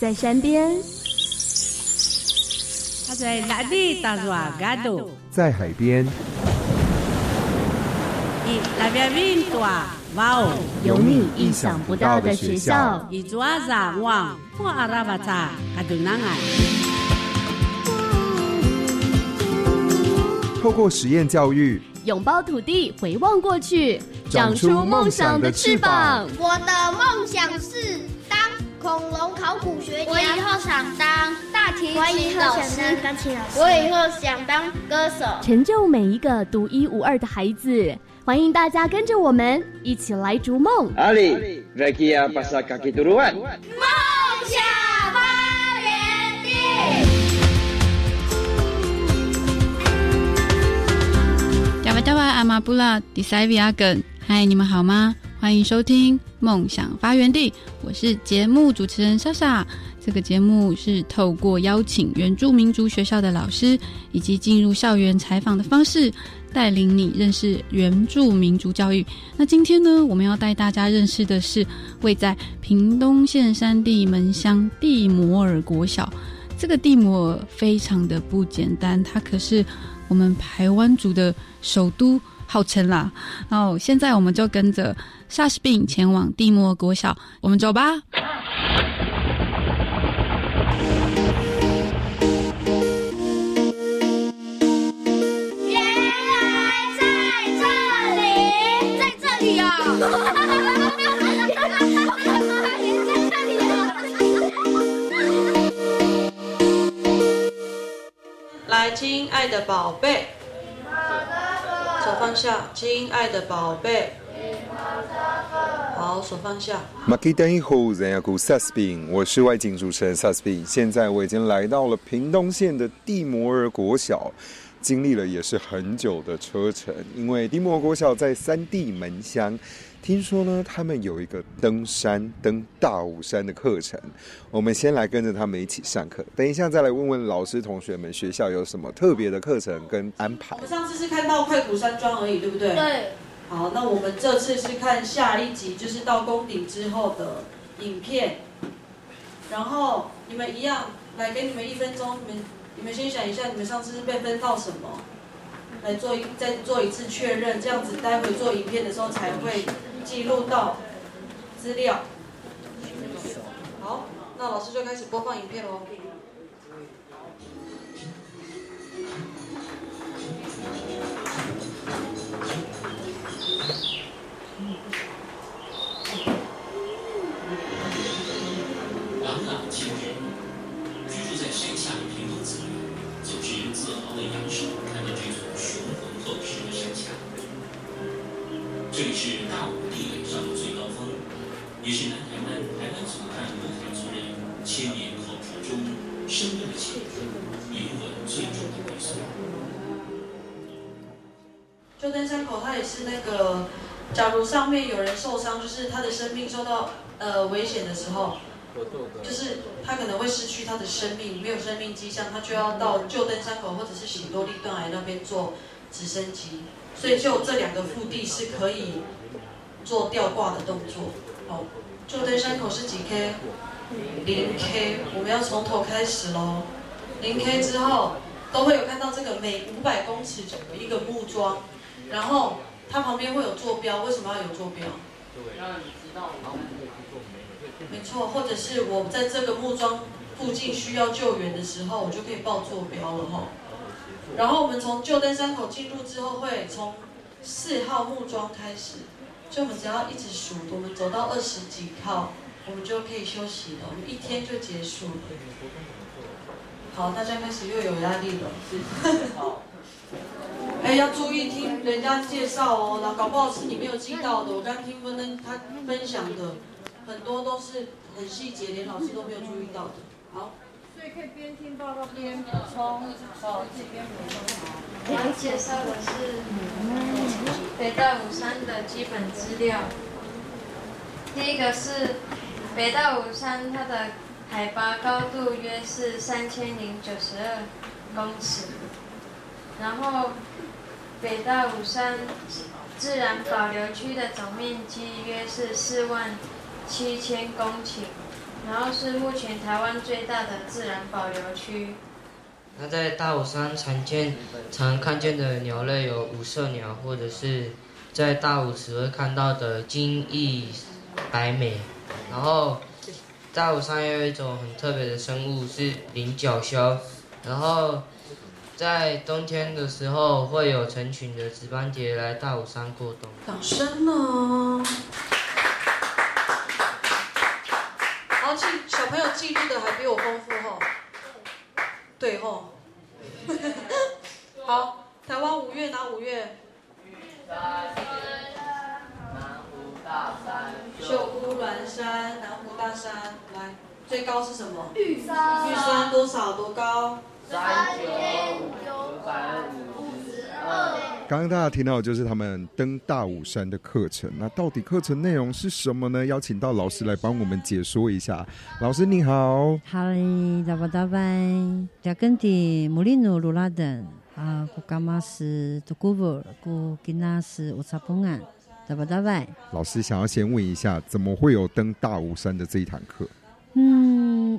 在山边，他在哪里打软嘎度？在海边，一那边云朵，哇哦，有你意想不到的学校。一抓杂网，破阿拉巴扎，嘎度南岸。透过实验教育，拥抱土地，回望过去，长出梦想的翅膀。我的梦想是。恐龙考古学家，我以后想当大提琴老师。我以后想当歌手，成就每一个独一无二的孩子。欢迎大家跟着我们一起来逐梦。阿里，Rekia Pasakaki Turuan。梦想发源地。加瓦加瓦阿玛布拉迪塞维阿根，嗨，你们好吗？欢迎收听。梦想发源地，我是节目主持人莎莎。这个节目是透过邀请原住民族学校的老师，以及进入校园采访的方式，带领你认识原住民族教育。那今天呢，我们要带大家认识的是位在屏东县山地门乡地摩尔国小。这个地摩尔非常的不简单，它可是我们台湾族的首都，号称啦。然后现在我们就跟着。莎士病前往蒂莫国小，我们走吧。原来在这里，在这里啊！来，亲爱的宝贝，手放下，亲爱的宝贝。好，手放下。马基丹伊呼，人家古萨斯宾，我是外景主持人萨斯宾。现在我已经来到了屏东县的蒂摩尔国小，经历了也是很久的车程。因为蒂摩尔国小在三地门乡，听说呢，他们有一个登山登大武山的课程。我们先来跟着他们一起上课，等一下再来问问老师同学们学校有什么特别的课程跟安排。我们上次是看到快古山庄而已，对不对？对。好，那我们这次是看下一集，就是到宫顶之后的影片。然后你们一样，来给你们一分钟，你们你们先想一下，你们上次是被分到什么？来做一再做一次确认，这样子待会做影片的时候才会记录到资料。好，那老师就开始播放影片喽。山口，它也是那个，假如上面有人受伤，就是他的生命受到呃危险的时候，就是他可能会失去他的生命，没有生命迹象，他就要到旧登山口或者是喜多利断崖那边做直升机。所以就这两个腹地是可以做吊挂的动作。哦，旧登山口是几 K？零 K，我们要从头开始喽。零 K 之后都会有看到这个每五百公尺有一个木桩，然后它旁边会有坐标，为什么要有坐标？让你知道没错，或者是我在这个木桩附近需要救援的时候，我就可以报坐标了哈。然后我们从旧登山口进入之后，会从四号木桩开始，就我们只要一直数，我们走到二十几号，我们就可以休息了，我们一天就结束了。好，大家开始又有压力了。好。哎，要注意听人家介绍哦，那搞不好是你没有记到的。我刚听芬芬他分享的，很多都是很细节，连老师都没有注意到的。好。所以可以边听报告边补充，哦，自己边补充。我要介绍的是北大武山的基本资料。第一个是北大武山，它的海拔高度约是三千零九十二公尺。然后北大武山自然保留区的总面积约是四万七千公顷。然后是目前台湾最大的自然保留区。那在大武山常见、常看见的鸟类有五色鸟，或者是在大武池会看到的金翼白眉。然后大武山也有一种很特别的生物是菱角鸮，然后在冬天的时候会有成群的紫斑蝶来大武山过冬。掌声哦！好，记小朋友记录的还比我丰富吼。对吼。好，台湾五月哪五岳？秀姑峦山、南湖大山，来，最高是什么？玉山。玉山多少？多高？三千九百五十二。刚刚大家听到的就是他们登大武山的课程，那到底课程内容是什么呢？邀请到老师来帮我们解说一下。老师你好，好嘞，大巴大拜，加根的穆里努鲁拉登啊，古伽马斯杜古布，古吉纳斯乌查蓬安，大巴大拜。老师想要先问一下，怎么会有登大武山的这一堂课？嗯，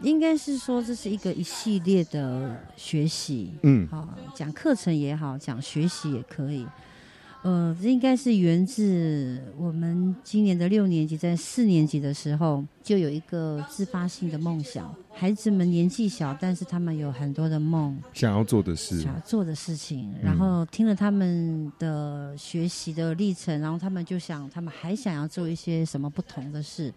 应该是说这是一个一系列的学习，嗯，好，讲课程也好，讲学习也可以。呃，这应该是源自我们今年的六年级，在四年级的时候就有一个自发性的梦想。孩子们年纪小，但是他们有很多的梦，想要做的事，想要做的事情。然后听了他们的学习的历程，然后他们就想，他们还想要做一些什么不同的事。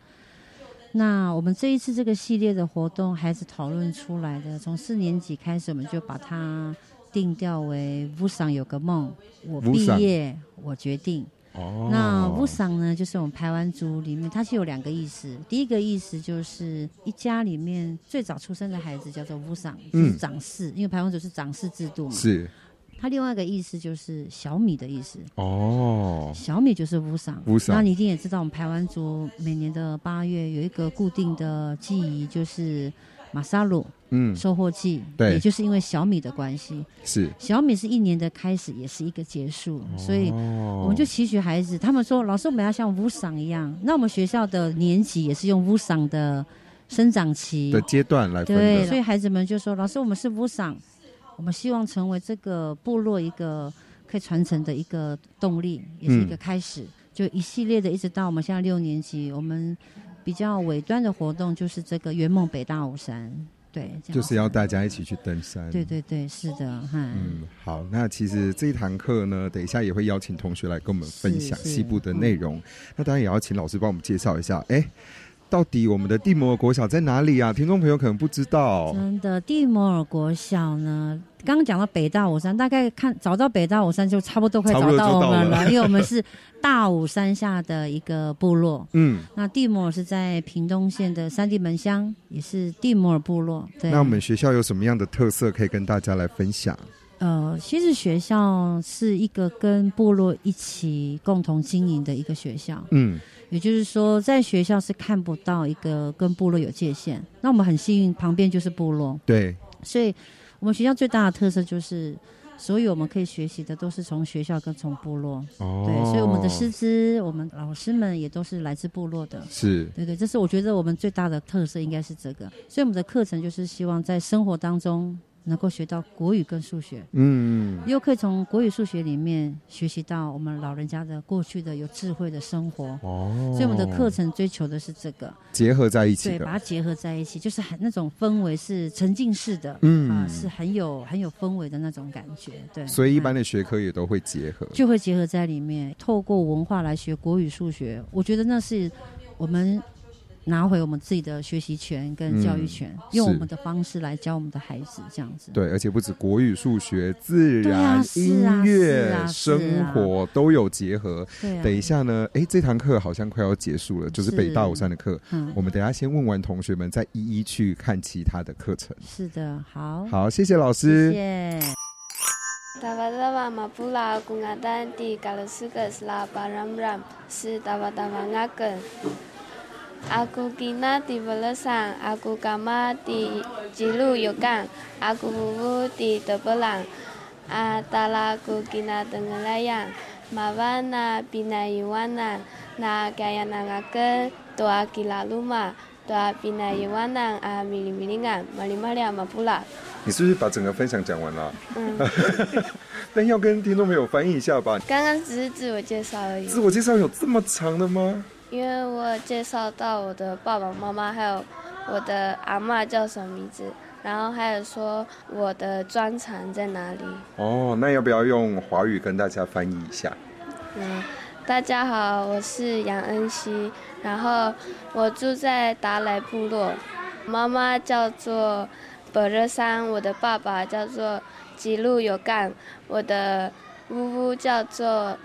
那我们这一次这个系列的活动，孩子讨论出来的，从四年级开始，我们就把它定调为“乌桑有个梦，我毕业，我决定”。哦，那乌桑呢，就是我们排湾族里面，它是有两个意思。第一个意思就是一家里面最早出生的孩子叫做乌桑，就是长氏，因为排湾族是长氏制度嘛。是。它另外一个意思就是小米的意思。哦，小米就是乌桑。乌桑，那你一定也知道，我们台湾族每年的八月有一个固定的记忆，就是马萨鲁，嗯，收获季，对，也就是因为小米的关系，是。小米是一年的开始，也是一个结束，所以我们就期许孩子，他们说老师我们要像乌桑一样，那我们学校的年级也是用乌桑的生长期的阶段来分对，所以孩子们就说老师我们是乌桑。我们希望成为这个部落一个可以传承的一个动力，也是一个开始。就一系列的，一直到我们现在六年级，我们比较尾端的活动就是这个圆梦北大武山，对，就是要大家一起去登山。对对对，是的，哈嗯，好。那其实这一堂课呢，等一下也会邀请同学来跟我们分享西部的内容。那当然也要请老师帮我们介绍一下，哎。到底我们的蒂摩尔国小在哪里啊？听众朋友可能不知道。真的，蒂摩尔国小呢，刚刚讲到北大武山，大概看找到北大武山就差不多快找到我们了，因为我们是大武山下的一个部落。嗯，那蒂摩尔是在屏东县的三地门乡，也是蒂摩尔部落。对，那我们学校有什么样的特色可以跟大家来分享？呃，其实学校是一个跟部落一起共同经营的一个学校。嗯。也就是说，在学校是看不到一个跟部落有界限。那我们很幸运，旁边就是部落。对，所以我们学校最大的特色就是，所有我们可以学习的都是从学校跟从部落。哦，对，所以我们的师资、我们老师们也都是来自部落的。是，对对，这是我觉得我们最大的特色应该是这个。所以我们的课程就是希望在生活当中。能够学到国语跟数学，嗯，又可以从国语、数学里面学习到我们老人家的过去的有智慧的生活。哦，所以我们的课程追求的是这个结合在一起，对，把它结合在一起，就是很那种氛围是沉浸式的，嗯啊，是很有很有氛围的那种感觉。对，所以一般的学科也都会结合，就会结合在里面，透过文化来学国语、数学。我觉得那是我们。拿回我们自己的学习权跟教育权，用我们的方式来教我们的孩子，这样子。对，而且不止国语、数学、自然、音乐、生活都有结合。对，等一下呢，哎，这堂课好像快要结束了，就是北大武山的课。嗯，我们等下先问完同学们，再一一去看其他的课程。是的，好，好，谢谢老师。谢谢。Aku kina di belesang, aku kama di jilu yukang, aku wuwu di tebelang. Atala aku kina tengelayang, mawana binayuwana, na kaya nangaken toa kila luma, 多阿比奈伊瓦南阿米里米里安马里马里阿马布拉。你是不是把整个分享讲完了？嗯，但要跟听众朋友翻译一下吧。刚刚只是自我介绍而已。自我介绍有这么长的吗？因为我介绍到我的爸爸妈妈，还有我的阿妈叫什么名字，然后还有说我的专长在哪里。哦，那要不要用华语跟大家翻译一下？嗯，大家好，我是杨恩熙，然后我住在达莱部落，妈妈叫做本热山，我的爸爸叫做吉路有干，我的呜呜叫做。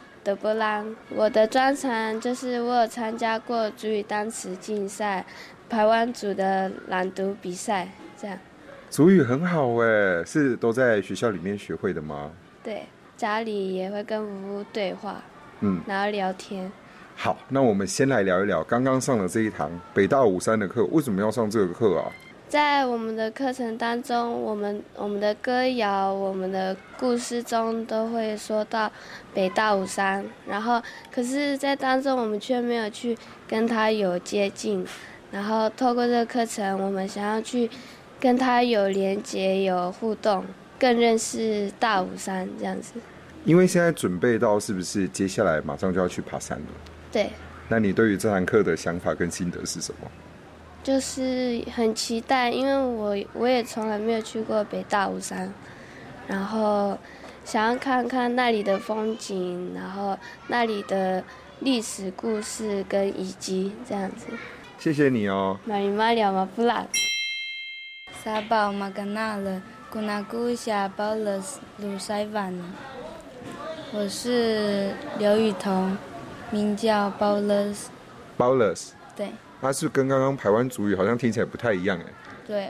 我的专长就是我有参加过主语单词竞赛、台湾组的朗读比赛，这样。主语很好哎，是都在学校里面学会的吗？对，家里也会跟呜呜对话，嗯，然后聊天。好，那我们先来聊一聊刚刚上的这一堂北大五三的课，为什么要上这个课啊？在我们的课程当中，我们我们的歌谣、我们的故事中都会说到北大武山，然后可是，在当中我们却没有去跟他有接近，然后透过这个课程，我们想要去跟他有连接、有互动，更认识大武山这样子。因为现在准备到是不是接下来马上就要去爬山了？对。那你对于这堂课的想法跟心得是什么？就是很期待，因为我我也从来没有去过北大武山，然后想要看看那里的风景，然后那里的历史故事跟遗迹这样子。谢谢你哦。马里马里马布拉。沙宝马格纳了，古纳古夏包了鲁塞万。我是刘雨桐，名叫包勒斯。包勒斯。对。它是跟刚刚台湾主语好像听起来不太一样哎。对，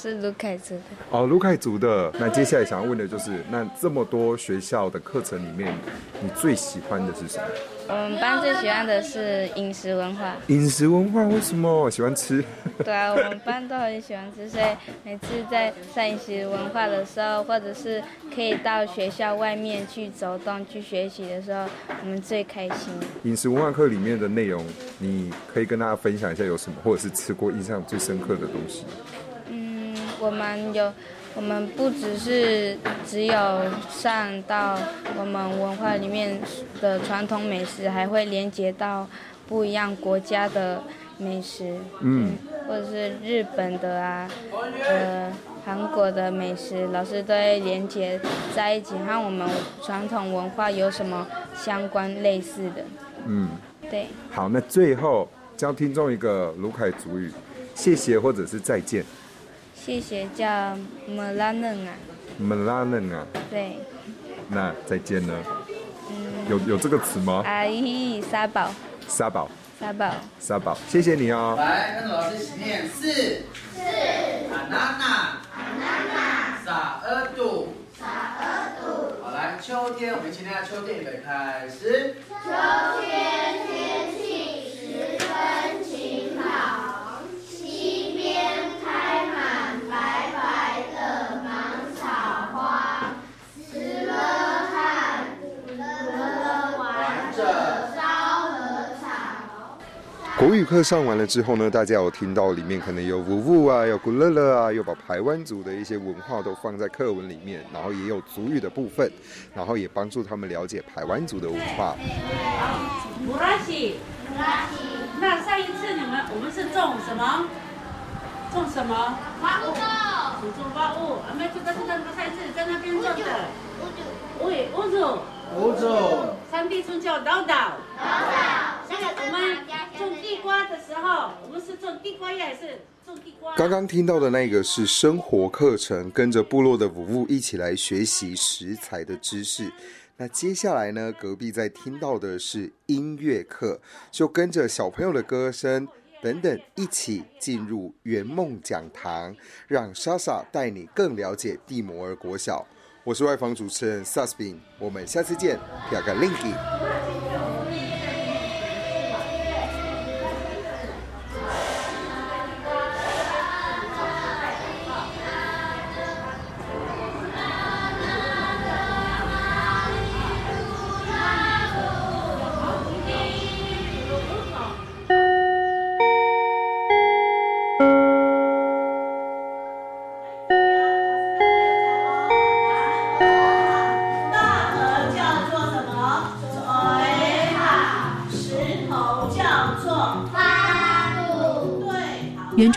是卢凯族的。哦，卢凯族的。那接下来想要问的就是，那这么多学校的课程里面，你最喜欢的是什么？我们班最喜欢的是饮食文化。饮食文化为什么喜欢吃？对啊，我们班都很喜欢吃，所以每次在上饮食文化的时候，或者是可以到学校外面去走动、去学习的时候，我们最开心。饮食文化课里面的内容，你可以跟大家分享一下有什么，或者是吃过印象最深刻的东西。嗯，我们有。我们不只是只有上到我们文化里面的传统美食，还会连接到不一样国家的美食，嗯，或者是日本的啊，呃，韩国的美食，老师都会连接在一起，和我们传统文化有什么相关类似的，嗯，对。好，那最后教听众一个卢凯主语，谢谢或者是再见。谢谢，叫莫拉嫩啊。莫拉嫩啊。对。那再见呢？有有这个词吗？阿姨沙宝。沙宝。沙宝。沙宝，谢谢你哦。来，跟着老师一起念四。四。阿娜娜。阿娜娜。撒尔杜。撒尔杜。好，来，秋天，我们一起念下秋天，预备，开始。秋天天气国语课上完了之后呢，大家有听到里面可能有舞舞啊，有古乐乐啊，又把台湾族的一些文化都放在课文里面，然后也有族语的部分，然后也帮助他们了解台湾族的文化。布拉西，布拉西。那上一次你们我们是种什么？种什么？花物。种花物。我们这个是那个菜是在那边种的。乌乌乌祖。乌祖。山地村叫岛岛。岛岛。种地瓜的时候，我们是种地瓜叶还是种地瓜？刚刚听到的那个是生活课程，跟着部落的舞物一起来学习食材的知识。那接下来呢，隔壁在听到的是音乐课，就跟着小朋友的歌声。等等，一起进入圆梦讲堂，让莎莎带你更了解蒂摩尔国小。我是外访主持人 Susbin，我们下次见，表个 Linky。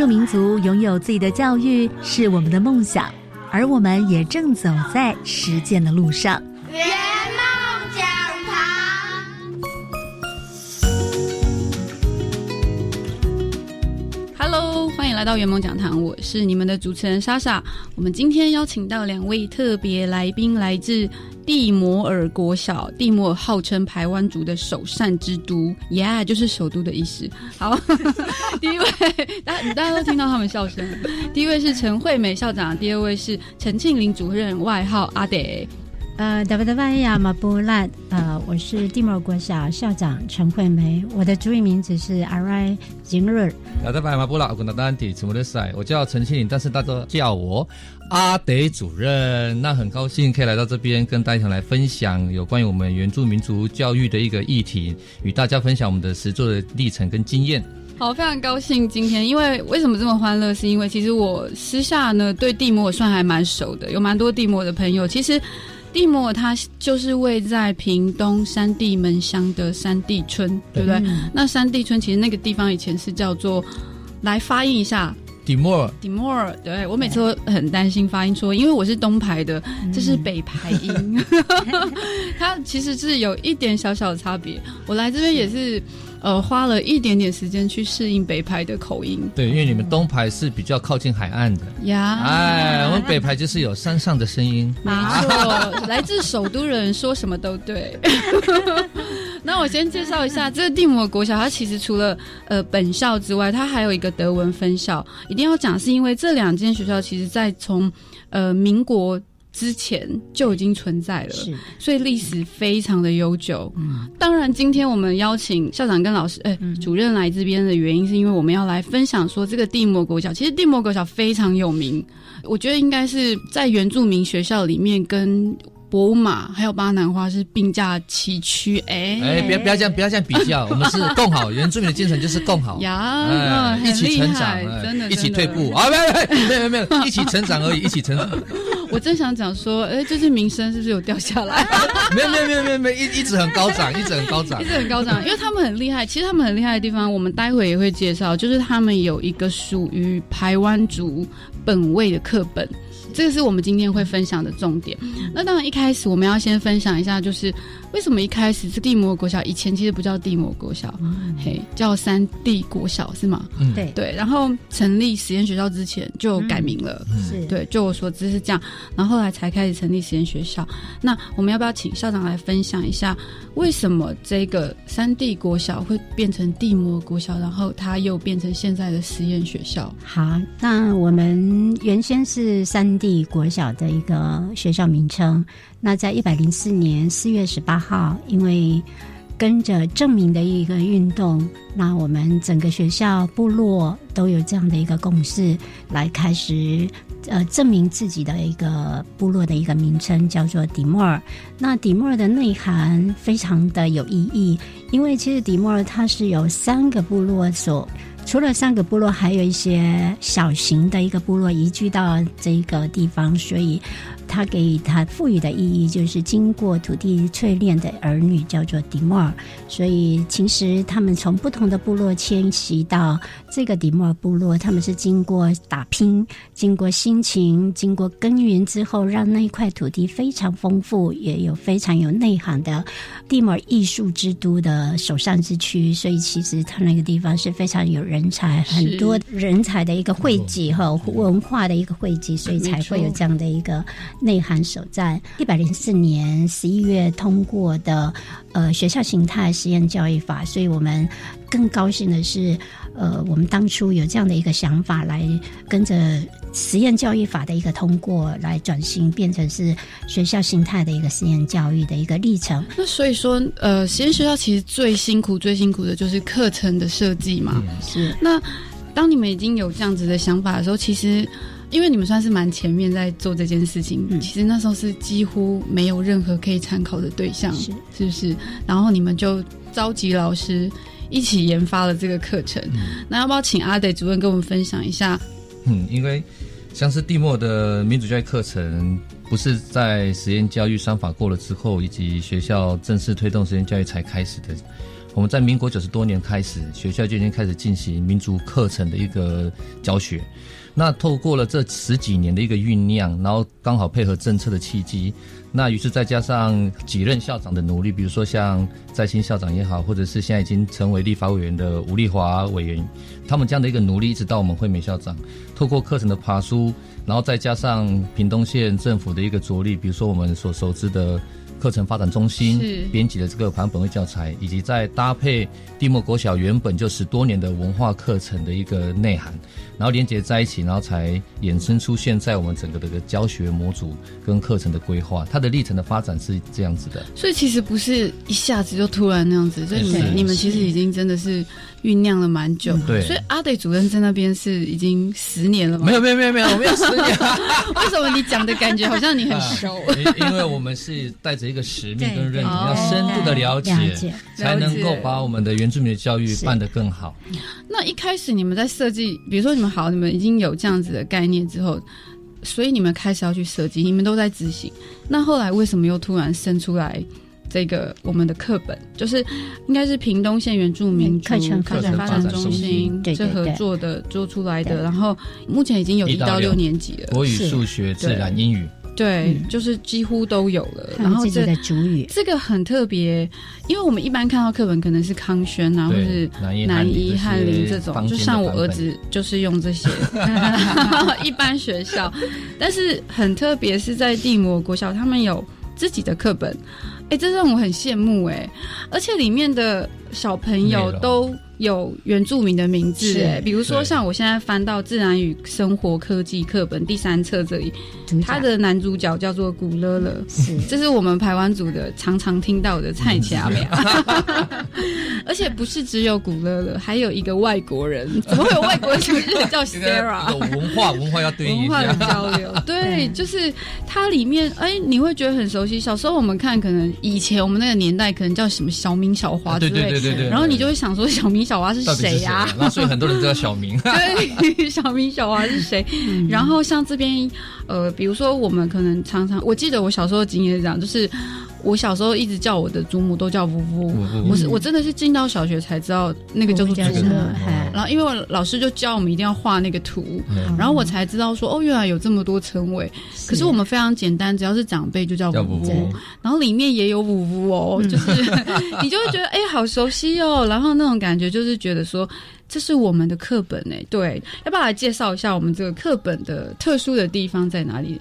住民族拥有自己的教育是我们的梦想，而我们也正走在实践的路上。圆梦讲堂。Hello，欢迎来到圆梦讲堂，我是你们的主持人莎莎。我们今天邀请到两位特别来宾，来自蒂摩尔国小。蒂摩尔号称台湾族的首善之都，Yeah，就是首都的意思。好，第一位，大家大家都听到他们笑声。第一位是陈惠美校长，第二位是陈庆林主任，外号阿德。呃，达巴达巴亚马布拉，呃，我是蒂摩国小校长陈惠梅，我的主语名字是阿瑞金瑞。达达巴亚马布拉，我跟大家提什么的赛，我叫陈庆林，但是大家叫我阿德主任。那很高兴可以来到这边，跟大家来分享有关于我们原住民族教育的一个议题，与大家分享我们的实作的历程跟经验。好，非常高兴今天，因为为什么这么欢乐？是因为其实我私下呢对地摩尔算还蛮熟的，有蛮多地摩的朋友。其实蒂摩尔它就是位在屏东山地门乡的山地村，对不对？嗯那山地村其实那个地方以前是叫做，来发音一下。蒂莫尔，蒂莫尔，对我每次都很担心发音错，因为我是东排的，这是北排音，它其实是有一点小小的差别。我来这边也是，呃，花了一点点时间去适应北排的口音。对，因为你们东排是比较靠近海岸的，呀，哎，我们北排就是有山上的声音。没错，来自首都人说什么都对。那我先介绍一下这个蒂摩尔国小，它其实除了呃本校之外，它还有一个德文分校。一定要讲，是因为这两间学校其实在从呃民国之前就已经存在了，所以历史非常的悠久。嗯，当然，今天我们邀请校长跟老师，哎、主任来这边的原因，是因为我们要来分享说这个蒂摩尔国小，其实蒂摩尔国小非常有名，我觉得应该是在原住民学校里面跟。博马还有巴南花是并驾齐驱，哎哎，不要不要这样，不要这样比较，我们是共好，原住民的精神就是共好，呀，一起成长，真的，一起退步啊，没有没有没有，一起成长而已，一起成长，我正想讲说，哎，最近名声是不是有掉下来？没有没有没有没有没有，一一直很高涨，一直很高涨一，直很高涨，因为他们很厉害。其实他们很厉害的地方，我们待会也会介绍，就是他们有一个属于台湾族本位的课本。这个是我们今天会分享的重点。那当然，一开始我们要先分享一下，就是为什么一开始是地摩尔国小，以前其实不叫地摩尔国小，嘿，叫三地国小是吗？嗯对对。然后成立实验学校之前就改名了，是对，就我所知是这样。然后后来才开始成立实验学校。那我们要不要请校长来分享一下，为什么这个三地国小会变成地摩尔国小，然后它又变成现在的实验学校？好，那我们原先是三地国小的一个学校名称。那在一百零四年四月十八号，因为跟着证明的一个运动，那我们整个学校部落都有这样的一个共识，来开始呃证明自己的一个部落的一个名称，叫做迪莫尔。那迪莫尔的内涵非常的有意义，因为其实迪莫尔它是由三个部落所。除了三个部落，还有一些小型的一个部落移居到这个地方，所以他给他赋予的意义就是经过土地淬炼的儿女叫做迪莫尔。所以其实他们从不同的部落迁徙到这个迪莫尔部落，他们是经过打拼、经过辛勤、经过耕耘之后，让那一块土地非常丰富，也有非常有内涵的蒂莫尔艺术之都的首善之区。所以其实他那个地方是非常有人才，很多人才的一个汇集和文化的一个汇集，所以才会有这样的一个内涵所在。一百零四年十一月通过的呃学校形态实验教育法，所以我们更高兴的是，呃，我们当初有这样的一个想法，来跟着实验教育法的一个通过，来转型变成是学校形态的一个实验教育的一个历程。那所以说，呃，实验学校其实最辛苦、最辛苦的就是课程的设计嘛。是。那当你们已经有这样子的想法的时候，其实因为你们算是蛮前面在做这件事情，其实那时候是几乎没有任何可以参考的对象，是是不是？然后你们就召集老师一起研发了这个课程。那要不要请阿德主任跟我们分享一下？嗯，因为像是蒂莫的民主教育课程，不是在实验教育商法过了之后，以及学校正式推动实验教育才开始的。我们在民国九十多年开始，学校就已经开始进行民族课程的一个教学。那透过了这十几年的一个酝酿，然后刚好配合政策的契机，那于是再加上几任校长的努力，比如说像在新校长也好，或者是现在已经成为立法委员的吴立华委员，他们这样的一个努力，一直到我们惠美校长，透过课程的爬书，然后再加上屏东县政府的一个着力，比如说我们所熟知的。课程发展中心编辑的这个版本位教材，以及再搭配地莫国小原本就十多年的文化课程的一个内涵，然后连接在一起，然后才衍生出现在我们整个的一个教学模组跟课程的规划，它的历程的发展是这样子的。所以其实不是一下子就突然那样子，所以你们你们其实已经真的是。酝酿了蛮久，对，所以阿德主任在那边是已经十年了吗？没有没有没有没有，我没有十年。为什么你讲的感觉好像你很熟？因为我们是带着一个使命跟认同，要深度的了解，才能够把我们的原住民的教育办得更好。那一开始你们在设计，比如说你们好，你们已经有这样子的概念之后，所以你们开始要去设计，你们都在执行。那后来为什么又突然生出来？这个我们的课本？就是应该是屏东县原住民课程发展中心。这合作的做出来的，然后目前已经有一到六年级了，国语、数学、自然、英语，对，就是几乎都有了。然后这个主语。这个很特别，因为我们一般看到课本可能是康轩啊，或是南一翰林这种，就像我儿子就是用这些 一般学校，但是很特别是在地魔国小，他们有自己的课本。哎，这让我很羡慕哎，而且里面的小朋友都有原住民的名字哎，比如说像我现在翻到自然与生活科技课本第三册这里，他的男主角叫做古乐乐，是，这是我们台湾组的常常听到的蔡奇苗，而且不是只有古乐乐，还有一个外国人，怎么会有外国人？叫 Sarah？有文化文化要对应文化的交流，对，就是它里面哎，你会觉得很熟悉。小时候我们看可能。以前我们那个年代可能叫什么小明小华之类，然后你就会想说小明小娃是谁呀？那所以很多人都叫小明。对，小明小娃是谁？然后像这边呃，比如说我们可能常常，我记得我小时候的经验是这样，就是。我小时候一直叫我的祖母都叫呜呜，我是我真的是进到小学才知道那个叫做祖母，然后因为我老师就教我们一定要画那个图，然后我才知道说哦原来有这么多称谓，可是我们非常简单，只要是长辈就叫呜呜，然后里面也有呜呜哦，就是 你就会觉得哎好熟悉哦，然后那种感觉就是觉得说这是我们的课本哎，对，要不要来介绍一下我们这个课本的特殊的地方在哪里？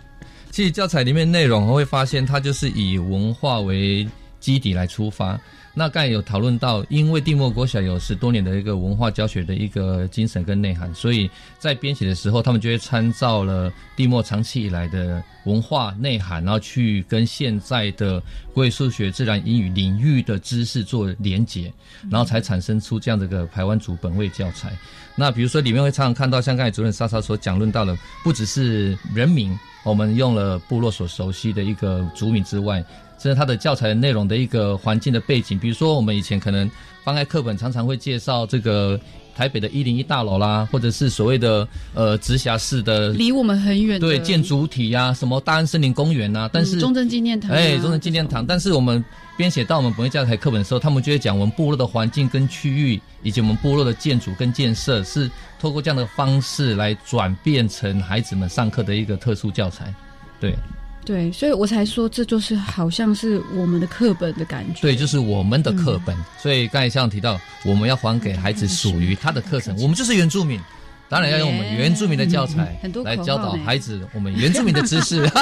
其实教材里面内容会发现，它就是以文化为基底来出发。那刚才有讨论到，因为地莫国小有十多年的一个文化教学的一个精神跟内涵，所以在编写的时候，他们就会参照了地莫长期以来的文化内涵，然后去跟现在的国语、数学、自然、英语领域的知识做连结，然后才产生出这样的一个台湾族本位教材。那比如说里面会常常看到，像刚才主任莎莎所讲论到的，不只是人名。我们用了部落所熟悉的一个族名之外，这是它的教材内容的一个环境的背景。比如说，我们以前可能翻开课本，常常会介绍这个台北的一零一大楼啦，或者是所谓的呃直辖市的离我们很远对建筑体呀，什么大安森林公园呐。但是中正纪念堂哎，中正纪念堂。但是我们编写到我们本位教材课本的时候，他们就会讲我们部落的环境跟区域，以及我们部落的建筑跟建设是。透过这样的方式来转变成孩子们上课的一个特殊教材，对，对，所以我才说这就是好像是我们的课本的感觉，对，就是我们的课本。所以刚才像提到，我们要还给孩子属于他的课程，我们就是原住民，当然要用我们原住民的教材来教导孩子我们原住民的知识。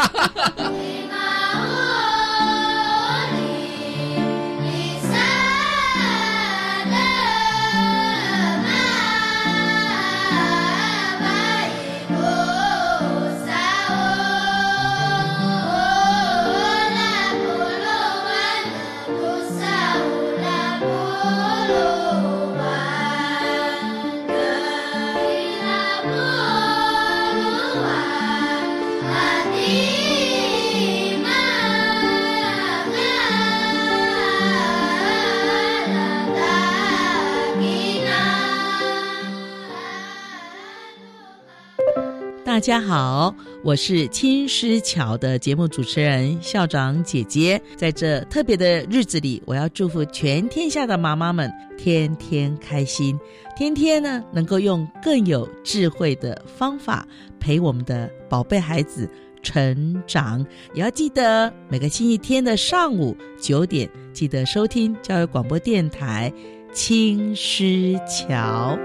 大家好，我是青狮桥的节目主持人校长姐姐。在这特别的日子里，我要祝福全天下的妈妈们天天开心，天天呢能够用更有智慧的方法陪我们的宝贝孩子成长。也要记得每个星期天的上午九点，记得收听教育广播电台青狮桥。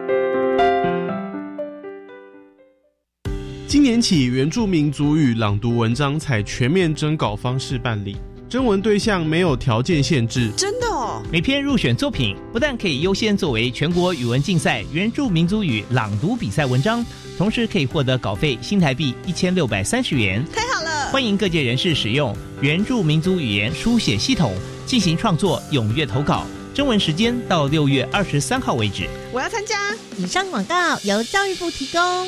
今年起，原住民族语朗读文章采全面征稿方式办理，征文对象没有条件限制。真的哦！每篇入选作品不但可以优先作为全国语文竞赛原住民族语朗读比赛文章，同时可以获得稿费新台币一千六百三十元。太好了！欢迎各界人士使用原住民族语言书写系统进行创作，踊跃投稿。征文时间到六月二十三号为止。我要参加。以上广告由教育部提供。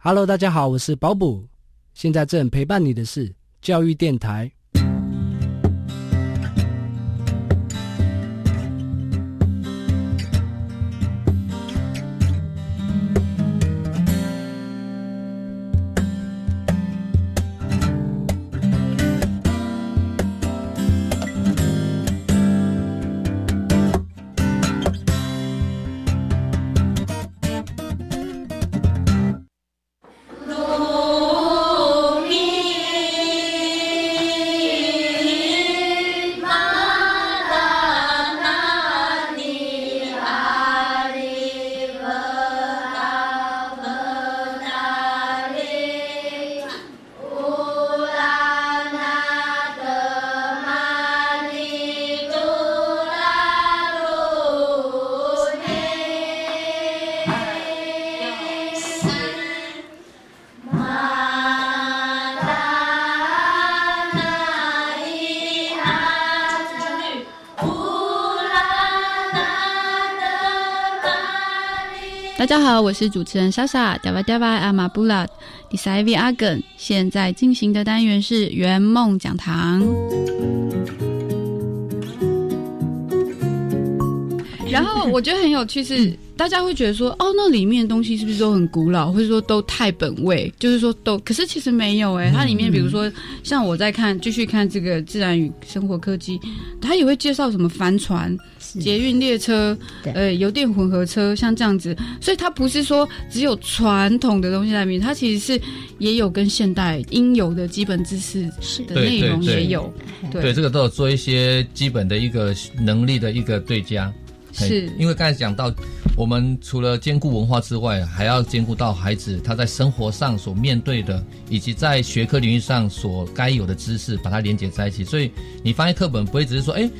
Hello，大家好，我是保补，现在正陪伴你的是教育电台。大家好，我是主持人莎莎，达巴达巴阿马布拉迪塞维阿梗。现在进行的单元是圆梦讲堂。然后我觉得很有趣是，大家会觉得说，哦，那里面的东西是不是都很古老，或者说都太本位？就是说都，可是其实没有哎、它里面比如说像我在看继续看这个自然与生活科技，它也会介绍什么帆船、捷运列车、呃油电混合车，像这样子，所以它不是说只有传统的东西在里面，它其实是也有跟现代应有的基本知识的对内容也有，对，这个都有做一些基本的一个能力的一个对加。是。因为刚才讲到，我们除了兼顾文化之外，还要兼顾到孩子他在生活上所面对的，以及在学科领域上所该有的知识，把它连接在一起。所以你发现课本不会只是说，哎，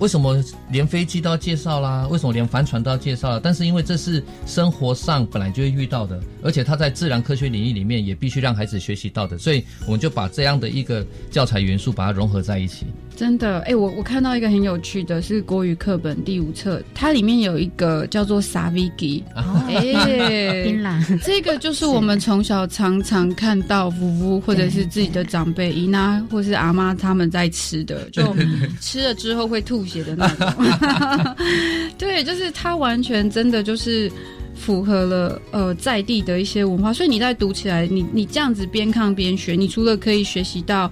为什么连飞机都要介绍啦？为什么连帆船都要介绍啦？但是因为这是生活上本来就会遇到的，而且它在自然科学领域里面也必须让孩子学习到的，所以我们就把这样的一个教材元素把它融合在一起。真的，哎、我我看到一个很有趣的，是国语课本第五册，它里面有一个叫做 Savigi，哎、槟榔，这个就是我们从小常常看到夫妇或者是自己的长辈姨妈或是阿妈他们在吃的，就吃了之后会吐血的那种。对，就是它完全真的就是。符合了呃在地的一些文化，所以你在读起来，你你这样子边看边学，你除了可以学习到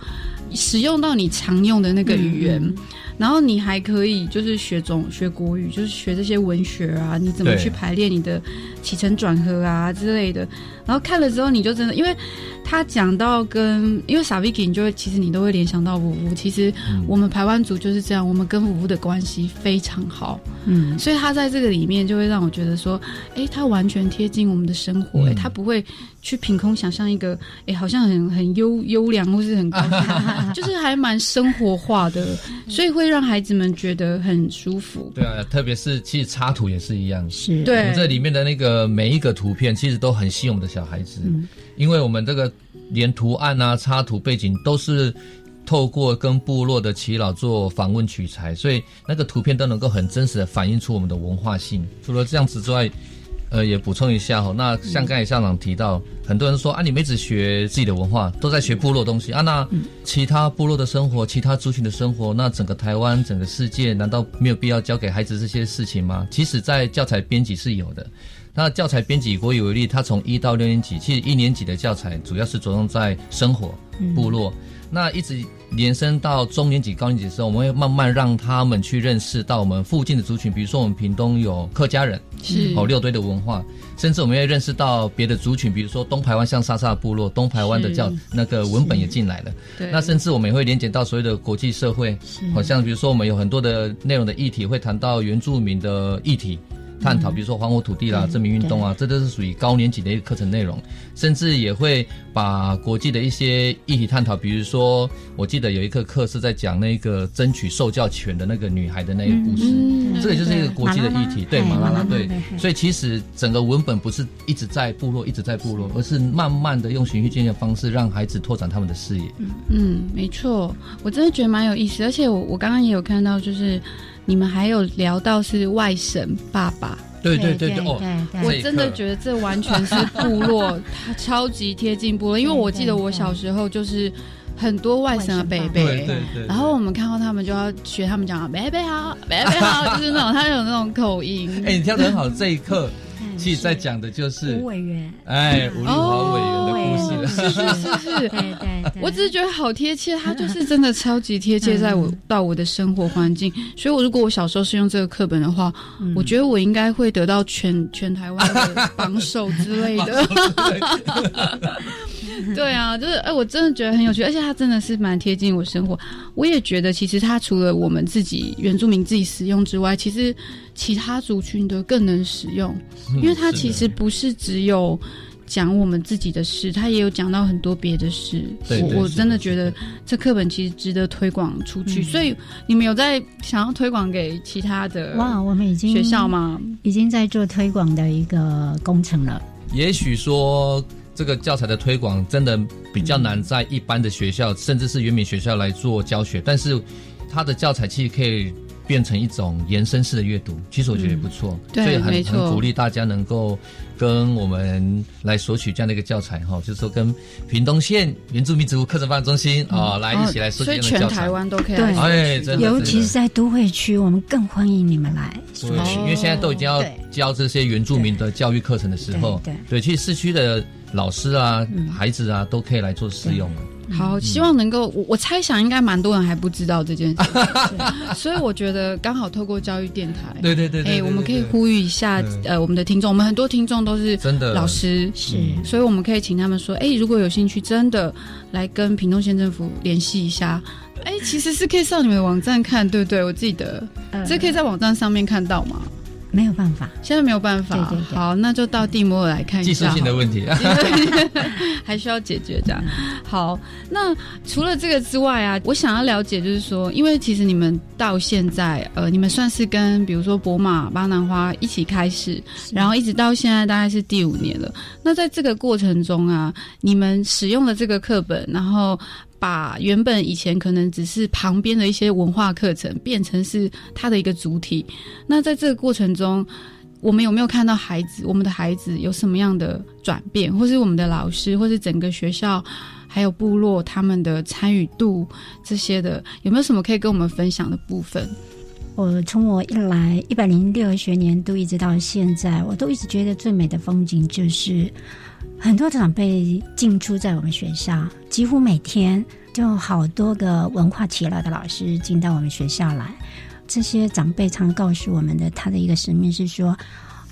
使用到你常用的那个语言，嗯然后你还可以就是学中学国语，就是学这些文学啊，你怎么去排列你的起承转合啊之类的。然后看了之后，你就真的，因为他讲到跟因为傻 Vicky，你就会其实你都会联想到五五。其实我们台湾族就是这样，我们跟五五的关系非常好。嗯，所以他在这个里面就会让我觉得说，哎，他完全贴近我们的生活，哎、嗯他不会去凭空想象一个，哎，好像很很优优良或是很高，就是还蛮生活化的，所以会让孩子们觉得很舒服。对啊，特别是其实插图也是一样，是对我们这里面的那个每一个图片，其实都很吸引我们的小孩子。嗯因为我们这个连图案啊、插图背景都是透过跟部落的耆老做访问取材，所以那个图片都能够很真实的反映出我们的文化性。除了这样子之外，呃，也补充一下哈，那像刚才校长提到，很多人说啊，你们一直学自己的文化，都在学部落东西啊，那其他部落的生活、其他族群的生活，那整个台湾、整个世界，难道没有必要教给孩子这些事情吗？其实，在教材编辑是有的。那教材编辑国语为例，它从一到六年级，其实一年级的教材主要是着重在生活、部落。那一直延伸到中年级、高年级的时候，我们会慢慢让他们去认识到我们附近的族群，比如说我们屏东有客家人，是哦六堆的文化，甚至我们会认识到别的族群，比如说东排湾像沙沙部落，东排湾的叫那个文本也进来了。对那甚至我们也会连接到所谓的国际社会，好像比如说我们有很多的内容的议题会谈到原住民的议题。探讨，比如说还我土地啦、对证明运动啊，这都是属于高年级的一个课程内容，甚至也会把国际的一些议题探讨，比如说，我记得有一课课是在讲那个争取受教权的那个女孩的那个故事，嗯这个就是一个国际的议题，对马拉拉，对。对，所以其实整个文本不是一直在部落，一直在部落，而是慢慢的用循序渐进的方式，让孩子拓展他们的视野。嗯，没错，我真的觉得蛮有意思，而且我我刚刚也有看到，就是你们还有聊到是外省爸爸。对对对对哦我真的觉得这完全是部落，它超级贴近部落。因为我记得我小时候就是很多外省的北北，对对对然后我们看到他们就要学他们讲北北好，北北好，就是那种他有那种口音。哎，你跳得很好，这一刻其实在讲的就是吴委员，哎，吴立华委员的故事。是是是是，对对对，我只是觉得好贴切，他就是真的超级贴切在我到我的生活环境，所以我如果我小时候是用这个课本的话，我觉得我应该会得到全全台湾 的。榜首之类的。对啊，就是哎，我真的觉得很有趣，而且它真的是蛮贴近我生活。我也觉得，其实它除了我们自己原住民自己使用之外，其实其他族群的更能使用，因为它其实不是只有。讲我们自己的事，他也有讲到很多别的事。我我真的觉得这课本其实值得推广出去，嗯所以你们有在想要推广给其他的哇，我们已经学校吗？已经在做推广的一个工程了。也许说这个教材的推广真的比较难在一般的学校，甚至是原民学校来做教学，但是它的教材其实可以变成一种延伸式的阅读，其实我觉得也不错，对所以很很鼓励大家能够跟我们来索取这样的一个教材哈，就是说跟屏东县原住民族课程发展中心啊、来一起来索取所以这样的教材。全台湾都可以对来索取。哎真的尤其是在都会区，我们更欢迎你们来。对，因为现在都已经要教这些原住民的教育课程的时候，对。对其实市区的老师啊、孩子啊都可以来做试用了。好，希望能够我我猜想应该蛮多人还不知道这件事，所以我觉得刚好透过教育电台，对对对对哎，我们可以呼吁一下嗯呃我们的听众，我们很多听众都是真的老师，是所以我们可以请他们说，哎，如果有兴趣，真的来跟屏东县政府联系一下。哎，其实是可以上你们的网站看，对不对？我记得，呃这可以在网站上面看到吗？没有办法，现在没有办法。对对对好，那就到地摩尔来看一下技术下。性的问题。还需要解决这样。好，那除了这个之外啊，我想要了解就是说，因为其实你们到现在，呃，你们算是跟比如说博马、巴南花一起开始，然后一直到现在大概是第五年了。那在这个过程中啊，你们使用了这个课本，然后。把原本以前可能只是旁边的一些文化课程，变成是它的一个主体。那在这个过程中，我们有没有看到孩子，我们的孩子有什么样的转变，或是我们的老师，或是整个学校，还有部落他们的参与度这些的，有没有什么可以跟我们分享的部分？我从我一来一百零六学年度一直到现在，我都一直觉得最美的风景就是很多长辈进出在我们学校，几乎每天就好多个文化起来的老师进到我们学校来。这些长辈常告诉我们的，他的一个使命是说，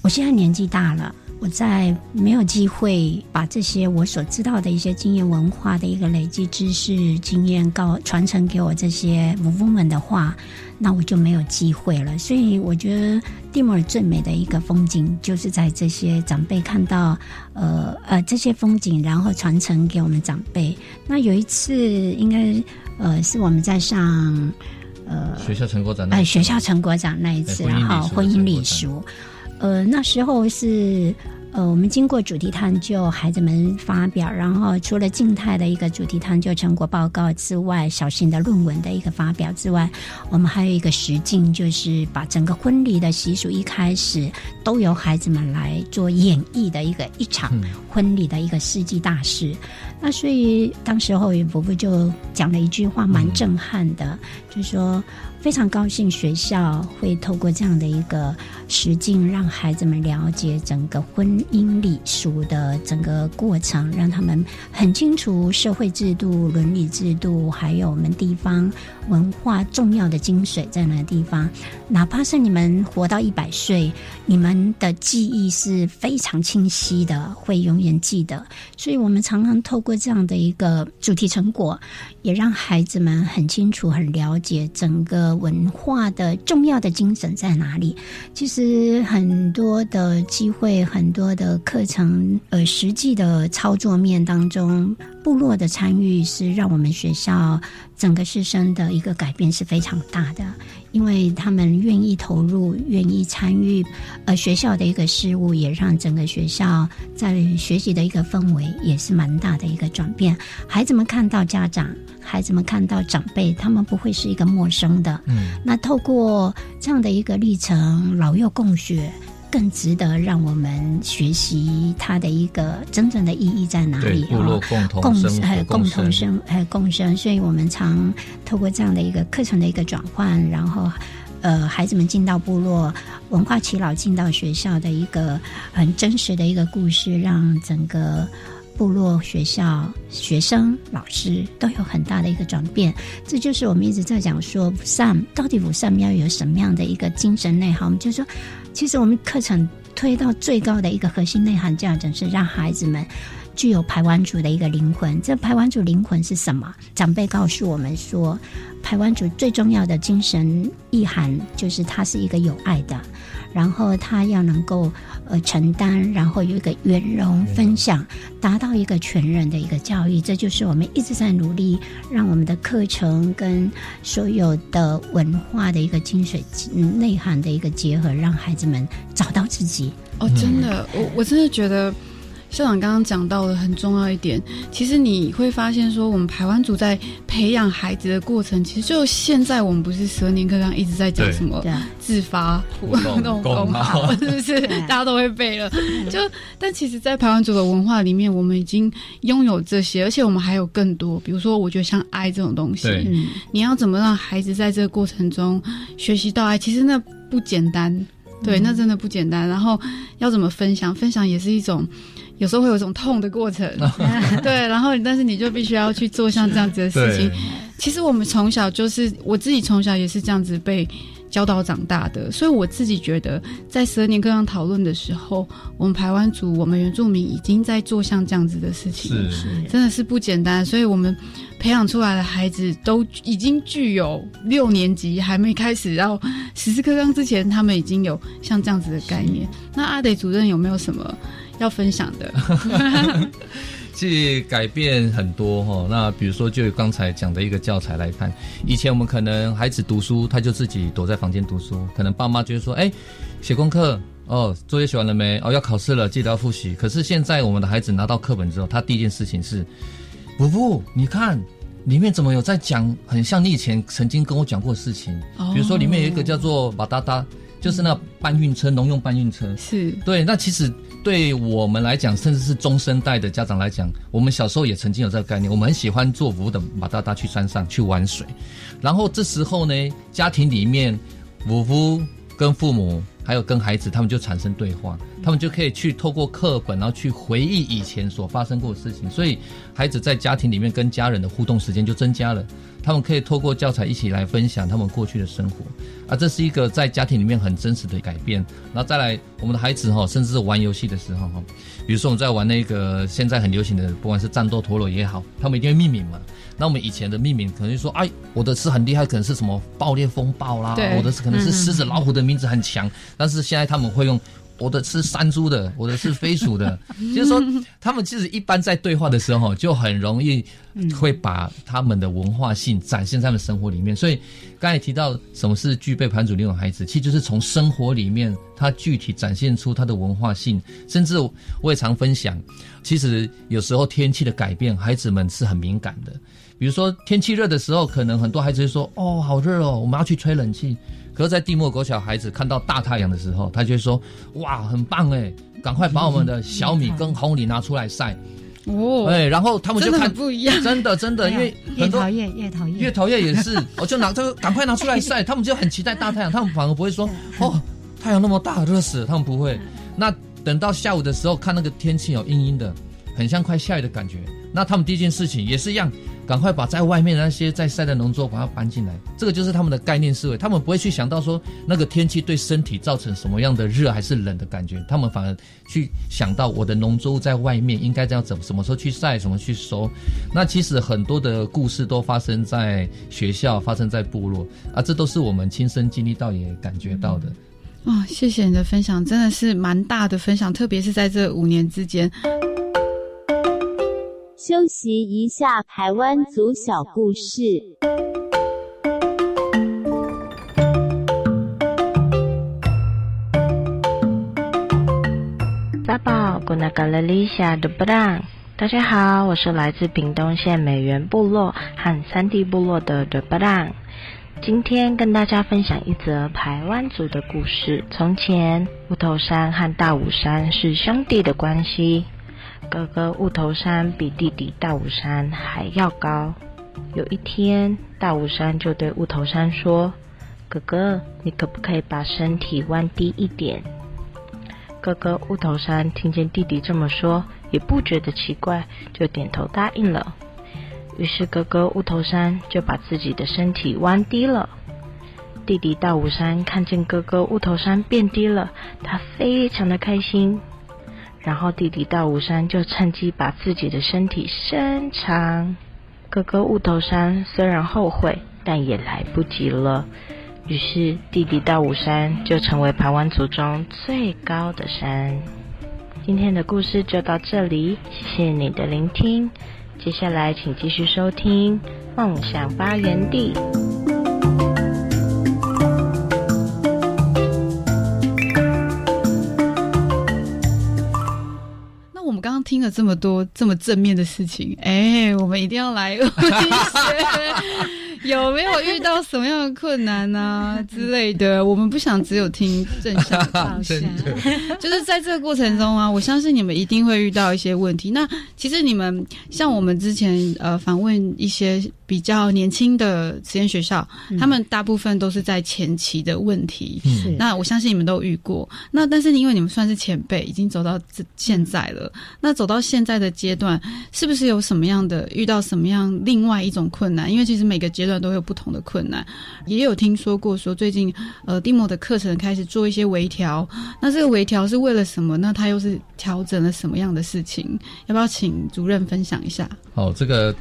我现在年纪大了。我在没有机会把这些我所知道的一些经验、文化的一个累积知识、经验告传承给我这些母父们的话，那我就没有机会了。所以我觉得蒂莫尔最美的一个风景，就是在这些长辈看到，呃呃这些风景，然后传承给我们长辈。那有一次，应该呃是我们在上呃学校成果展那哎学校成果展那一次，哎然后婚姻礼俗。呃，那时候是呃，我们经过主题探究，孩子们发表，然后除了静态的一个主题探究成果报告之外，小型的论文的一个发表之外，我们还有一个实境，就是把整个婚礼的习俗一开始都由孩子们来做演绎的一个一场婚礼的一个世纪大事。那所以当时候伯伯就讲了一句话，蛮震撼的，就说。非常高兴学校会透过这样的一个实境，让孩子们了解整个婚姻礼俗的整个过程，让他们很清楚社会制度、伦理制度，还有我们地方文化重要的精髓在哪个地方。哪怕是你们活到一百岁，你们的记忆是非常清晰的，会永远记得。所以我们常常透过这样的一个主题成果，也让孩子们很清楚、很了解整个。文化的重要的精神在哪里？其实很多的机会，很多的课程，呃，实际的操作面当中，部落的参与是让我们学校整个师生的一个改变是非常大的，因为他们愿意投入，愿意参与，呃，学校的一个事务，也让整个学校在学习的一个氛围也是蛮大的一个转变。孩子们看到家长。孩子们看到长辈，他们不会是一个陌生的。嗯，那透过这样的一个历程，老幼共学，更值得让我们学习它的一个真正的意义在哪里？部落共同生，还有共同生，还有共生。所以我们常透过这样的一个课程的一个转换，然后，呃，孩子们进到部落，文化耆老进到学校的一个很真实的一个故事，让整个。部落学校学生老师都有很大的一个转变，这就是我们一直在讲说，上到底五上要有什么样的一个精神内涵？我们就说，其实我们课程推到最高的一个核心内涵价值是让孩子们具有排湾族的一个灵魂。这排湾族灵魂是什么？长辈告诉我们说，排湾族最重要的精神意涵就是它是一个有爱的。然后他要能够呃承担，然后有一个圆融分享，达到一个全人的一个教育，这就是我们一直在努力，让我们的课程跟所有的文化的一个精髓内涵的一个结合，让孩子们找到自己。哦，真的，我我真的觉得。校长刚刚讲到的很重要一点，其实你会发现说，我们台湾族在培养孩子的过程，其实就现在我们不是十二年课刚一直在讲什么自发那种功好，是不是？大家都会背了。就但其实，在台湾族的文化里面，我们已经拥有这些，而且我们还有更多。比如说，我觉得像爱这种东西，你要怎么让孩子在这个过程中学习到爱？其实那不简单，对，那真的不简单。然后要怎么分享？分享也是一种。有时候会有一种痛的过程，对，然后但是你就必须要去做像这样子的事情。其实我们从小就是我自己从小也是这样子被教导长大的，所以我自己觉得在十二年课上讨论的时候，我们台湾族、我们原住民已经在做像这样子的事情，是真的是不简单。所以我们培养出来的孩子都已经具有六年级还没开始要十四课纲之前，他们已经有像这样子的概念。那阿德主任有没有什么？要分享的，去改变很多哈。那比如说，就刚才讲的一个教材来看，以前我们可能孩子读书，他就自己躲在房间读书，可能爸妈就会说：“哎，写功课哦，作业写完了没？哦，要考试了，记得要复习。”可是现在我们的孩子拿到课本之后，他第一件事情是：“不不，你看里面怎么有在讲很像你以前曾经跟我讲过的事情？比如说里面有一个叫做马达达，就是那搬运车，农用搬运车。是对，那其实。对我们来讲，甚至是中生代的家长来讲，我们小时候也曾经有这个概念。我们很喜欢坐五的马达达去山上去玩水，然后这时候呢，家庭里面五夫跟父母还有跟孩子，他们就产生对话，他们就可以去透过课本，然后去回忆以前所发生过的事情。所以孩子在家庭里面跟家人的互动时间就增加了。他们可以透过教材一起来分享他们过去的生活，啊，这是一个在家庭里面很真实的改变。然后再来，我们的孩子哈，甚至是玩游戏的时候哈，比如说我们在玩那个现在很流行的，不管是战斗陀螺也好，他们一定会命名嘛。那我们以前的命名可能就说，哎，我的是很厉害，可能是什么爆裂风暴啦，我的是可能是狮子老虎的名字很强。但是现在他们会用我的是山猪的，我的是飞鼠的，就是说他们其实一般在对话的时候就很容易会把他们的文化性展现在他们生活里面。所以刚才提到什么是具备盘主那种孩子，其实就是从生活里面他具体展现出他的文化性。甚至我也常分享，其实有时候天气的改变，孩子们是很敏感的。比如说天气热的时候，可能很多孩子会说：“哦，好热哦，我们要去吹冷气。”可是，在地莫国小孩子看到大太阳的时候，他就会说：“哇，很棒哎，赶快把我们的小米跟红米拿出来晒。”哦，哎，然后他们就看不一样，真的真的，因为越讨厌越讨厌，越讨厌也是，我就拿这个赶快拿出来晒，他们就很期待大太阳，他们反而不会说：“哦，太阳那么大，热死了。”他们不会。那等到下午的时候，看那个天气哦，阴阴的，很像快下雨的感觉。那他们第一件事情也是一样。赶快把在外面那些在晒的农作物把它搬进来，这个就是他们的概念思维。他们不会去想到说那个天气对身体造成什么样的热还是冷的感觉，他们反而去想到我的农作物在外面应该这样怎什么时候去晒，什么去收。那其实很多的故事都发生在学校，发生在部落啊，这都是我们亲身经历到也感觉到的。哦，谢谢你的分享，真的是蛮大的分享，特别是在这五年之间。休息一下，台湾族小故事。大宝，古纳嘎勒丽夏的布朗，大家好，我是来自屏东县美元部落和三地部落的的布朗。今天跟大家分享一则台湾族的故事。从前，乌头山和大武山是兄弟的关系。哥哥雾头山比弟弟大武山还要高。有一天，大武山就对雾头山说：“哥哥，你可不可以把身体弯低一点？”哥哥雾头山听见弟弟这么说，也不觉得奇怪，就点头答应了。于是，哥哥雾头山就把自己的身体弯低了。弟弟大武山看见哥哥雾头山变低了，他非常的开心。然后弟弟大武山就趁机把自己的身体伸长。哥哥雾头山虽然后悔，但也来不及了。于是弟弟大武山就成为盘湾族中最高的山。今天的故事就到这里，谢谢你的聆听。接下来请继续收听《梦想发源地》。听了这么多这么正面的事情，哎，我们一定要来 问一些。有没有遇到什么样的困难啊 之类的？我们不想只有听正向方向，就是在这个过程中啊，我相信你们一定会遇到一些问题。那其实你们像我们之前呃访问一些比较年轻的实验学校，他们大部分都是在前期的问题。是，那我相信你们都遇过。那但是因为你们算是前辈，已经走到这现在了，那走到现在的阶段，是不是有什么样的遇到什么样另外一种困难？因为其实每个阶段。都有不同的困难，也有听说过说最近呃蒂莫的课程开始做一些微调，那这个微调是为了什么？那他又是调整了什么样的事情？要不要请主任分享一下？哦，这个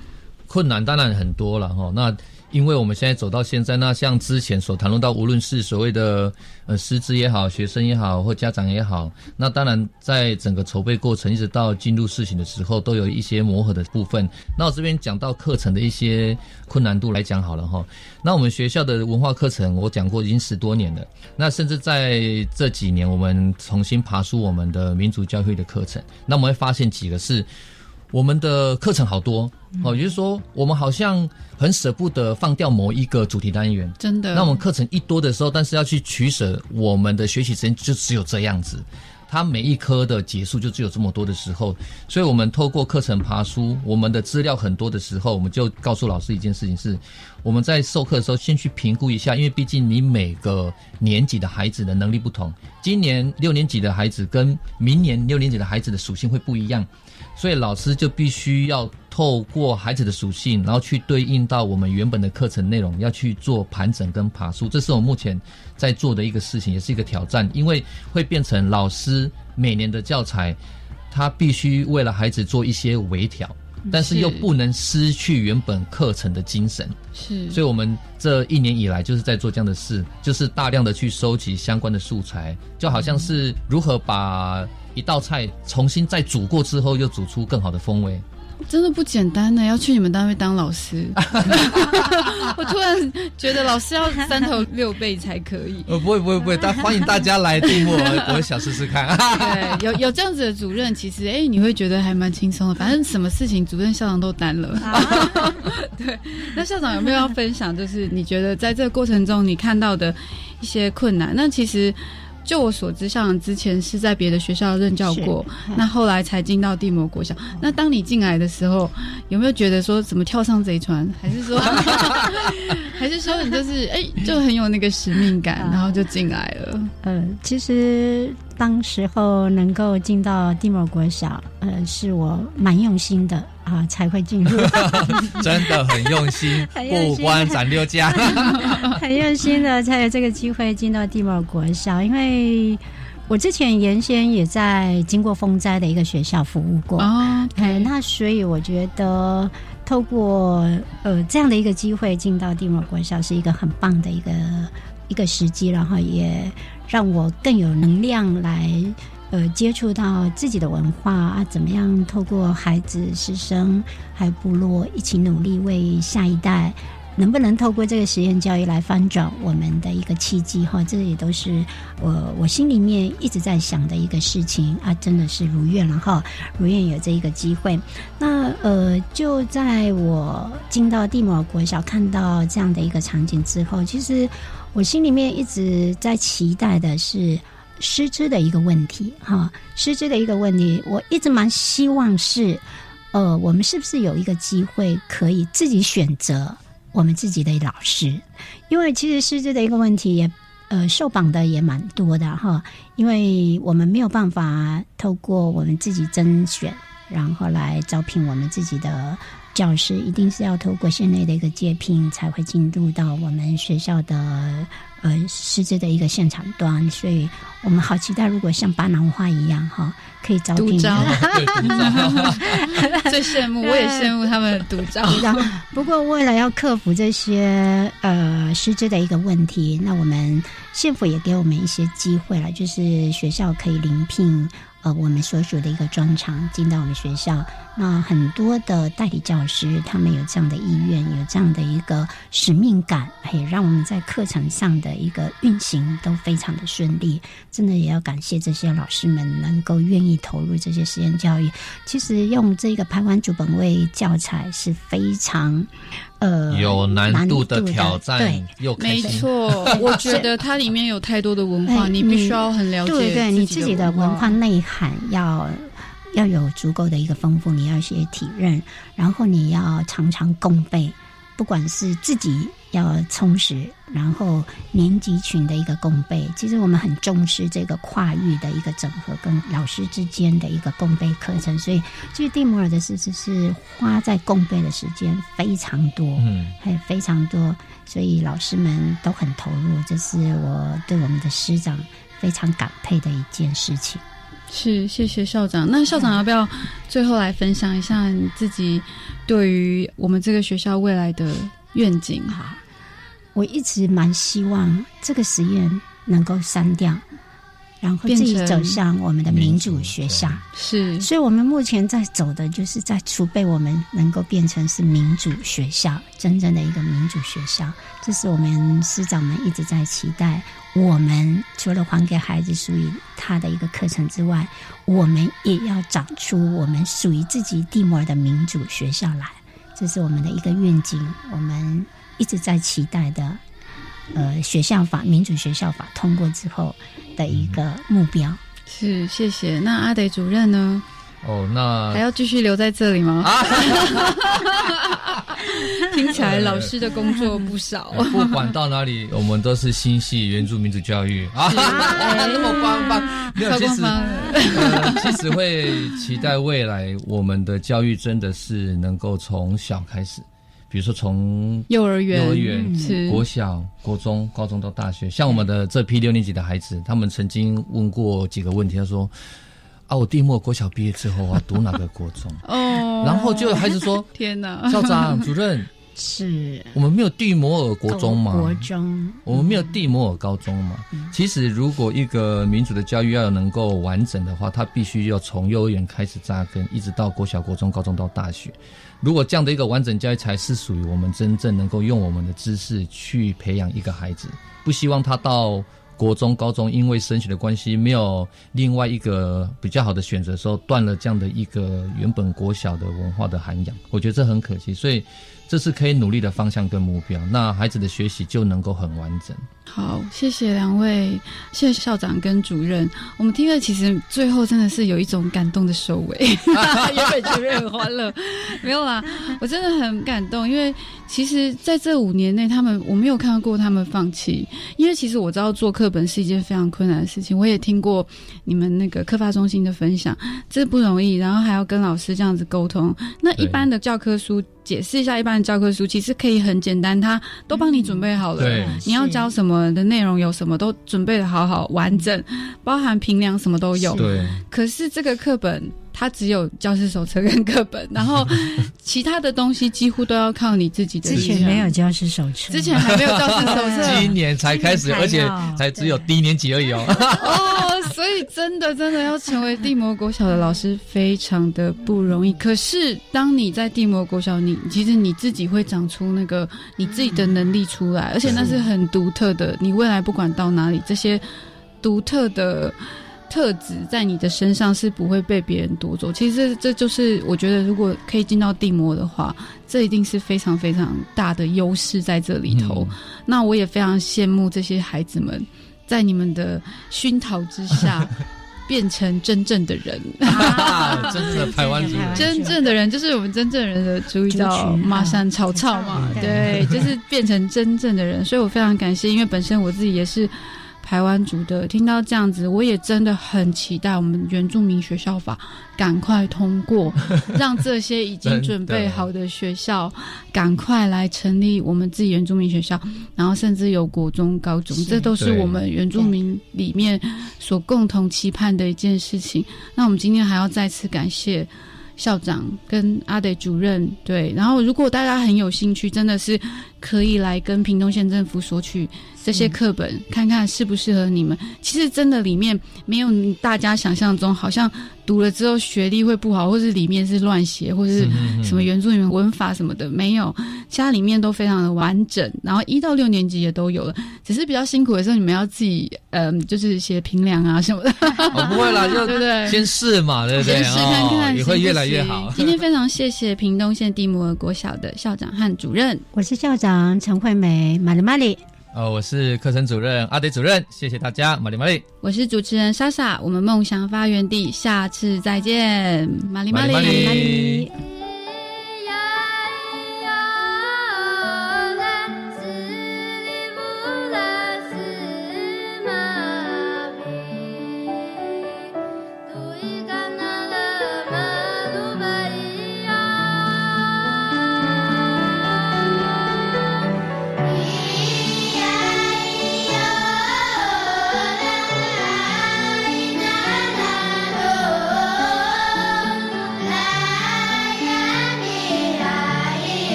困难当然很多了哈，那。因为我们现在走到现在，那像之前所谈论到，无论是所谓的呃师资也好，学生也好，或家长也好，那当然在整个筹备过程，一直到进入事情的时候，都有一些磨合的部分。那我这边讲到课程的一些困难度来讲好了哈。那我们学校的文化课程，我讲过已经十多年了。那甚至在这几年，我们重新爬出我们的民族教育的课程，那我们会发现几个是。我们的课程好多哦，也就是说，我们好像很舍不得放掉某一个主题单元。真的，那我们课程一多的时候，但是要去取舍，我们的学习时间就只有这样子。它每一科的结束就只有这么多的时候，所以我们透过课程爬书，我们的资料很多的时候，我们就告诉老师一件事情：是我们在授课的时候先去评估一下，因为毕竟你每个年级的孩子的能力不同，今年六年级的孩子跟明年六年级的孩子的属性会不一样。所以老师就必须要透过孩子的属性，然后去对应到我们原本的课程内容，要去做盘整跟爬树，这是我目前在做的一个事情，也是一个挑战，因为会变成老师每年的教材，他必须为了孩子做一些微调。但是又不能失去原本课程的精神。是，所以我们这一年以来就是在做这样的事，就是大量的去收集相关的素材，就好像是如何把一道菜重新再煮过之后，又煮出更好的风味。真的不简单呢，要去你们单位当老师。我突然觉得老师要三头六臂才可以。呃，不会不会不会，但欢迎大家来听 我，我想试试看。对，有有这样子的主任，其实哎，你会觉得还蛮轻松的。反正什么事情主任校长都担了。对，那校长有没有要分享？就是你觉得在这个过程中你看到的一些困难？那其实。就我所知，校长之前是在别的学校任教过，那后来才进到地魔国小。那当你进来的时候，有没有觉得说怎么跳上贼船？还是说，还是说你就是哎，就很有那个使命感，然后就进来了？呃，其实当时候能够进到地魔国小，呃，是我蛮用心的。啊，才会进入，真的很用心，不关斩六将，很用心的才有这个机会进到地貌国小。因为我之前原先也在经过风灾的一个学校服务过哦，那所以我觉得透过呃这样的一个机会进到地某国校是一个很棒的一个一个时机，然后也让我更有能量来。呃，接触到自己的文化啊，怎么样透过孩子、师生还有部落一起努力，为下一代能不能透过这个实验教育来翻转我们的一个契机哈？这也都是我我心里面一直在想的一个事情啊，真的是如愿了哈，如愿有这一个机会。那呃，就在我进到地摩国小看到这样的一个场景之后，其实我心里面一直在期待的是。师资的一个问题，哈，师资的一个问题，我一直蛮希望是，呃，我们是不是有一个机会可以自己选择我们自己的老师？因为其实师资的一个问题也，呃，受绑的也蛮多的哈，因为我们没有办法透过我们自己甄选，然后来招聘我们自己的教师，一定是要透过县内的一个接聘，才会进入到我们学校的。呃，师资的一个现场端，所以我们好期待，如果像巴南花一样哈，可以招聘。独招，最羡慕，我也羡慕他们独招。不过，为了要克服这些呃师资的一个问题，那我们县府也给我们一些机会了，就是学校可以临聘。呃，我们所属的一个专长进到我们学校，那很多的代理教师他们有这样的意愿，有这样的一个使命感，也让我们在课程上的一个运行都非常的顺利。真的也要感谢这些老师们能够愿意投入这些实验教育。其实用这个排湾主本位教材是非常。呃，有难度的挑战，对，又没错。我觉得它里面有太多的文化，你必须要很了解，对对，你自己的文化内涵要要有足够的一个丰富，你要学体认，然后你要常常共备，不管是自己。要充实，然后年级群的一个共备，其实我们很重视这个跨域的一个整合，跟老师之间的一个共备课程。所以，其实蒂摩尔的师资是花在共备的时间非常多，嗯，还非常多，所以老师们都很投入。这是我对我们的师长非常感佩的一件事情。是，谢谢校长。那校长要不要最后来分享一下你自己对于我们这个学校未来的？愿景哈，我一直蛮希望这个实验能够删掉，然后自己走向我们的民主学校。是，所以我们目前在走的就是在储备我们能够变成是民主学校，真正的一个民主学校。这是我们师长们一直在期待。我们除了还给孩子属于他的一个课程之外，我们也要长出我们属于自己地摩尔的民主学校来。这是我们的一个愿景，我们一直在期待的，呃，学校法民主学校法通过之后的一个目标。是，谢谢。那阿德主任呢？哦，那还要继续留在这里吗？听起来老师的工作不少。不管到哪里，我们都是心系原住民族教育啊，那么官方。没有，其实其实会期待未来我们的教育真的是能够从小开始，比如说从幼儿园、幼儿园、国小、国中、高中到大学。像我们的这批六年级的孩子，他们曾经问过几个问题，他说。啊，我地末国小毕业之后，我要读哪个国中？哦，然后就有孩子说：“ 天哪，校长、主任，是我们没有蒂摩尔国中吗？国中，我们没有蒂摩尔高中吗？其实，如果一个民主的教育要能够完整的话，它必须要从幼儿园开始扎根，一直到国小、国中、高中到大学。如果这样的一个完整教育，才是属于我们真正能够用我们的知识去培养一个孩子。不希望他到国中、高中，因为升学的关系，没有另外一个比较好的选择的时候，断了这样的一个原本国小的文化的涵养。我觉得这很可惜，所以这是可以努力的方向跟目标。那孩子的学习就能够很完整。好，谢谢两位，谢谢校长跟主任。我们听了，其实最后真的是有一种感动的收尾。原本觉得很欢乐，没有啦，我真的很感动，因为其实在这五年内，他们我没有看到过他们放弃。因为其实我知道做课本是一件非常困难的事情，我也听过你们那个课发中心的分享，这不容易，然后还要跟老师这样子沟通。那一般的教科书。解释一下，一般的教科书其实可以很简单，它都帮你准备好了。对，你要教什么的内容有什么都准备的好好完整，包含评量什么都有。对。可是这个课本它只有教师手册跟课本，然后其他的东西几乎都要靠你自己的。之前没有教师手册，之前还没有教师手册，今年才开始，而且才只有低年级而已哦。哦，所以真的真的要成为地魔国小的老师非常的不容易。可是当你在地魔国小，你其实你自己会长出那个你自己的能力出来，而且那是很独特的。你未来不管到哪里，这些独特的特质在你的身上是不会被别人夺走。其实这就是我觉得，如果可以进到地魔的话，这一定是非常非常大的优势在这里头。那我也非常羡慕这些孩子们，在你们的熏陶之下。变成真正的人，真正的台湾人，真正的人。就是我们真正人的主语叫马山草草嘛，对，就是变成真正的人，所以我非常感谢，因为本身我自己也是台湾族的，听到这样子，我也真的很期待我们原住民学校法赶快通过，让这些已经准备好的学校赶快来成立我们自己原住民学校，然后甚至有国中、高中，这都是我们原住民里面所共同期盼的一件事情。那我们今天还要再次感谢校长跟阿德主任，对，然后如果大家很有兴趣，真的是可以来跟屏东县政府索取这些课本，看看适不适合你们。其实真的里面没有大家想象中好像。读了之后学历会不好，或是里面是乱写，或者是什么原著里面文法什么的，没有，家里面都非常的完整。然后一到六年级也都有了，只是比较辛苦的时候，你们要自己，嗯，就是写评量啊什么的。哦，不会啦，就 对不对？先试嘛，对不对？先试看看，也会越来越好。今天非常谢谢屏东县地摩尔国小的校长和主任，我是校长陈惠美，玛丽玛丽。哦，我是课程主任阿德主任，谢谢大家，玛丽玛丽。我是主持人莎莎，我们梦想发源地，下次再见，玛丽玛丽。